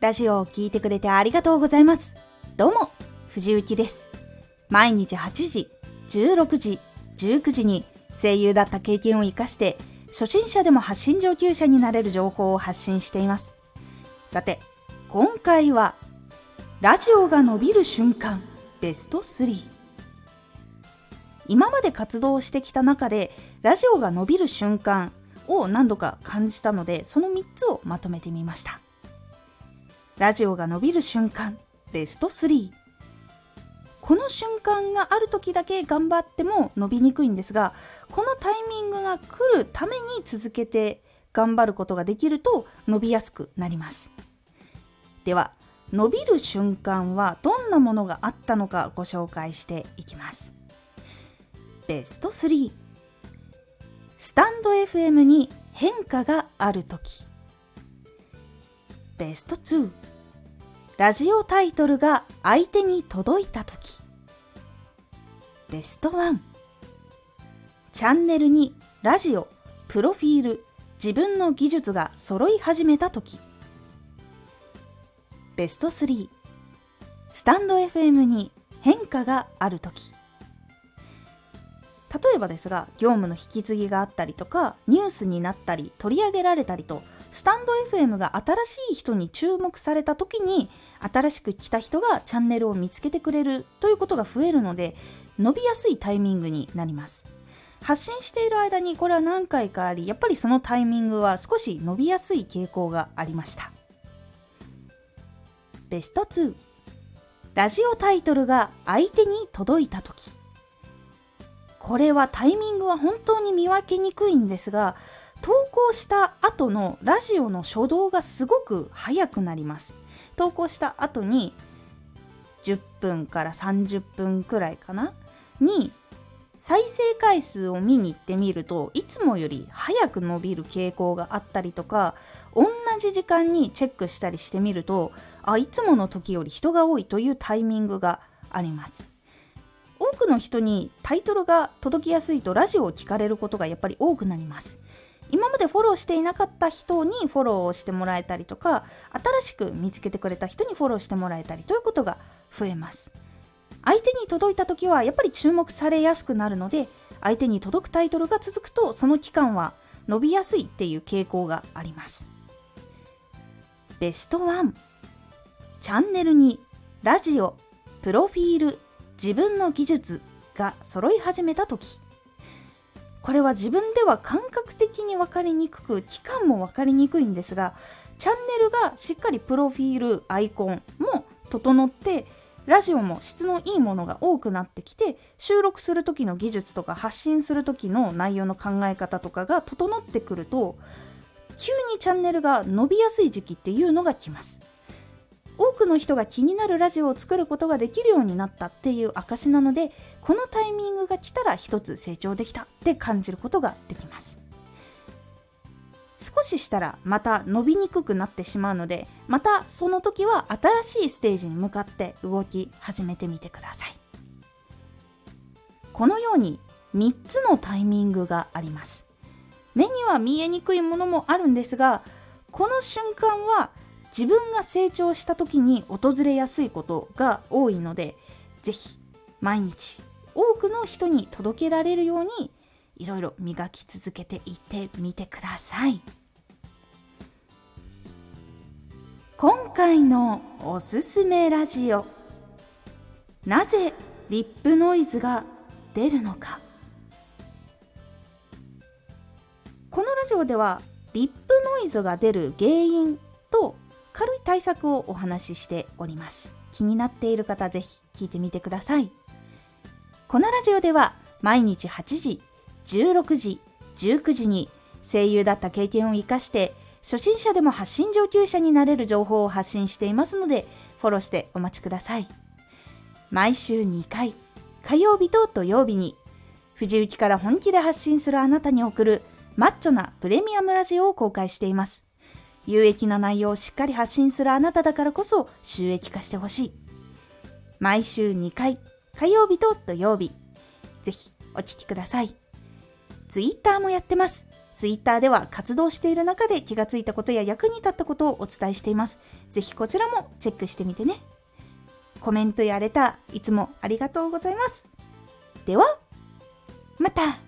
ラジオを聴いてくれてありがとうございます。どうも、藤幸です。毎日8時、16時、19時に声優だった経験を活かして、初心者でも発信上級者になれる情報を発信しています。さて、今回は、ラジオが伸びる瞬間、ベスト3。今まで活動してきた中で、ラジオが伸びる瞬間を何度か感じたので、その3つをまとめてみました。ラジオが伸びる瞬間ベスト3この瞬間がある時だけ頑張っても伸びにくいんですがこのタイミングが来るために続けて頑張ることができると伸びやすくなります。では伸びる瞬間はどんなものがあったのかご紹介していきます。ベスト3スタンド FM に変化がある時。ベスト2ラジオタイトルが相手に届いた時。ベスト1チャンネルにラジオプロフィール自分の技術が揃い始めた時。ベスト3スタンド FM に変化がある時。例えばですが業務の引き継ぎがあったりとかニュースになったり取り上げられたりとスタンド FM が新しい人に注目された時に新しく来た人がチャンネルを見つけてくれるということが増えるので伸びやすいタイミングになります。発信している間にこれは何回かありやっぱりそのタイミングは少し伸びやすい傾向がありました。ベスト2ラジオタイトルが相手に届いた時。これはタイミングは本当に見分けにくいんですが投稿した後のラジオの初動がすごく速くなります。投稿した後に10分から30分くらいかな？に再生回数を見に行ってみるといつもより早く伸びる傾向があったりとか同じ時間にチェックしたりしてみるとあいつもの時より人が多いというタイミングがあります。多くの人にタイトルが届きやすいとラジオを聞かれることがやっぱり多くなります。今までフォローしていなかった人にフォローをしてもらえたりとか新しく見つけてくれた人にフォローしてもらえたりということが増えます。相手に届いた時はやっぱり注目されやすくなるので相手に届くタイトルが続くとその期間は伸びやすいっていう傾向があります。ベスト1チャンネルにラジオプロフィール自分の技術が揃い始めた時。これは自分では感覚的に分かりにくく期間も分かりにくいんですがチャンネルがしっかりプロフィールアイコンも整ってラジオも質のいいものが多くなってきて収録する時の技術とか発信する時の内容の考え方とかが整ってくると急にチャンネルが伸びやすい時期っていうのが来ます。多くの人が気になるラジオを作ることができるようになったっていう証なのでこのタイミングが来たら一つ成長できたって感じることができます。少ししたらまた伸びにくくなってしまうのでまたその時は新しいステージに向かって動き始めてみてください。このように3つのタイミングがあります。目には見えにくいものもあるんですがこの瞬間は自分が成長した時に訪れやすいことが多いので是非毎日多くの人に届けられるようにいろいろ磨き続けていってみてください。今回のおすすめラジオなぜリップノイズが出るのか。このラジオではリップノイズが出る原因と軽い対策をお話ししております。気になっている方ぜひ聞いてみてください。このラジオでは毎日8時、16時、19時に声優だった経験を活かして初心者でも発信上級者になれる情報を発信していますのでフォローしてお待ちください。毎週2回、火曜日と土曜日に藤雪から本気で発信するあなたに送るマッチョなプレミアムラジオを公開しています。有益な内容をしっかり発信するあなただからこそ収益化してほしい。毎週2回、火曜日と土曜日。ぜひお聴きください。ツイッターもやってます。Twitter では活動している中で気がついたことや役に立ったことをお伝えしています。ぜひこちらもチェックしてみてね。コメントやレター、いつもありがとうございます。では、また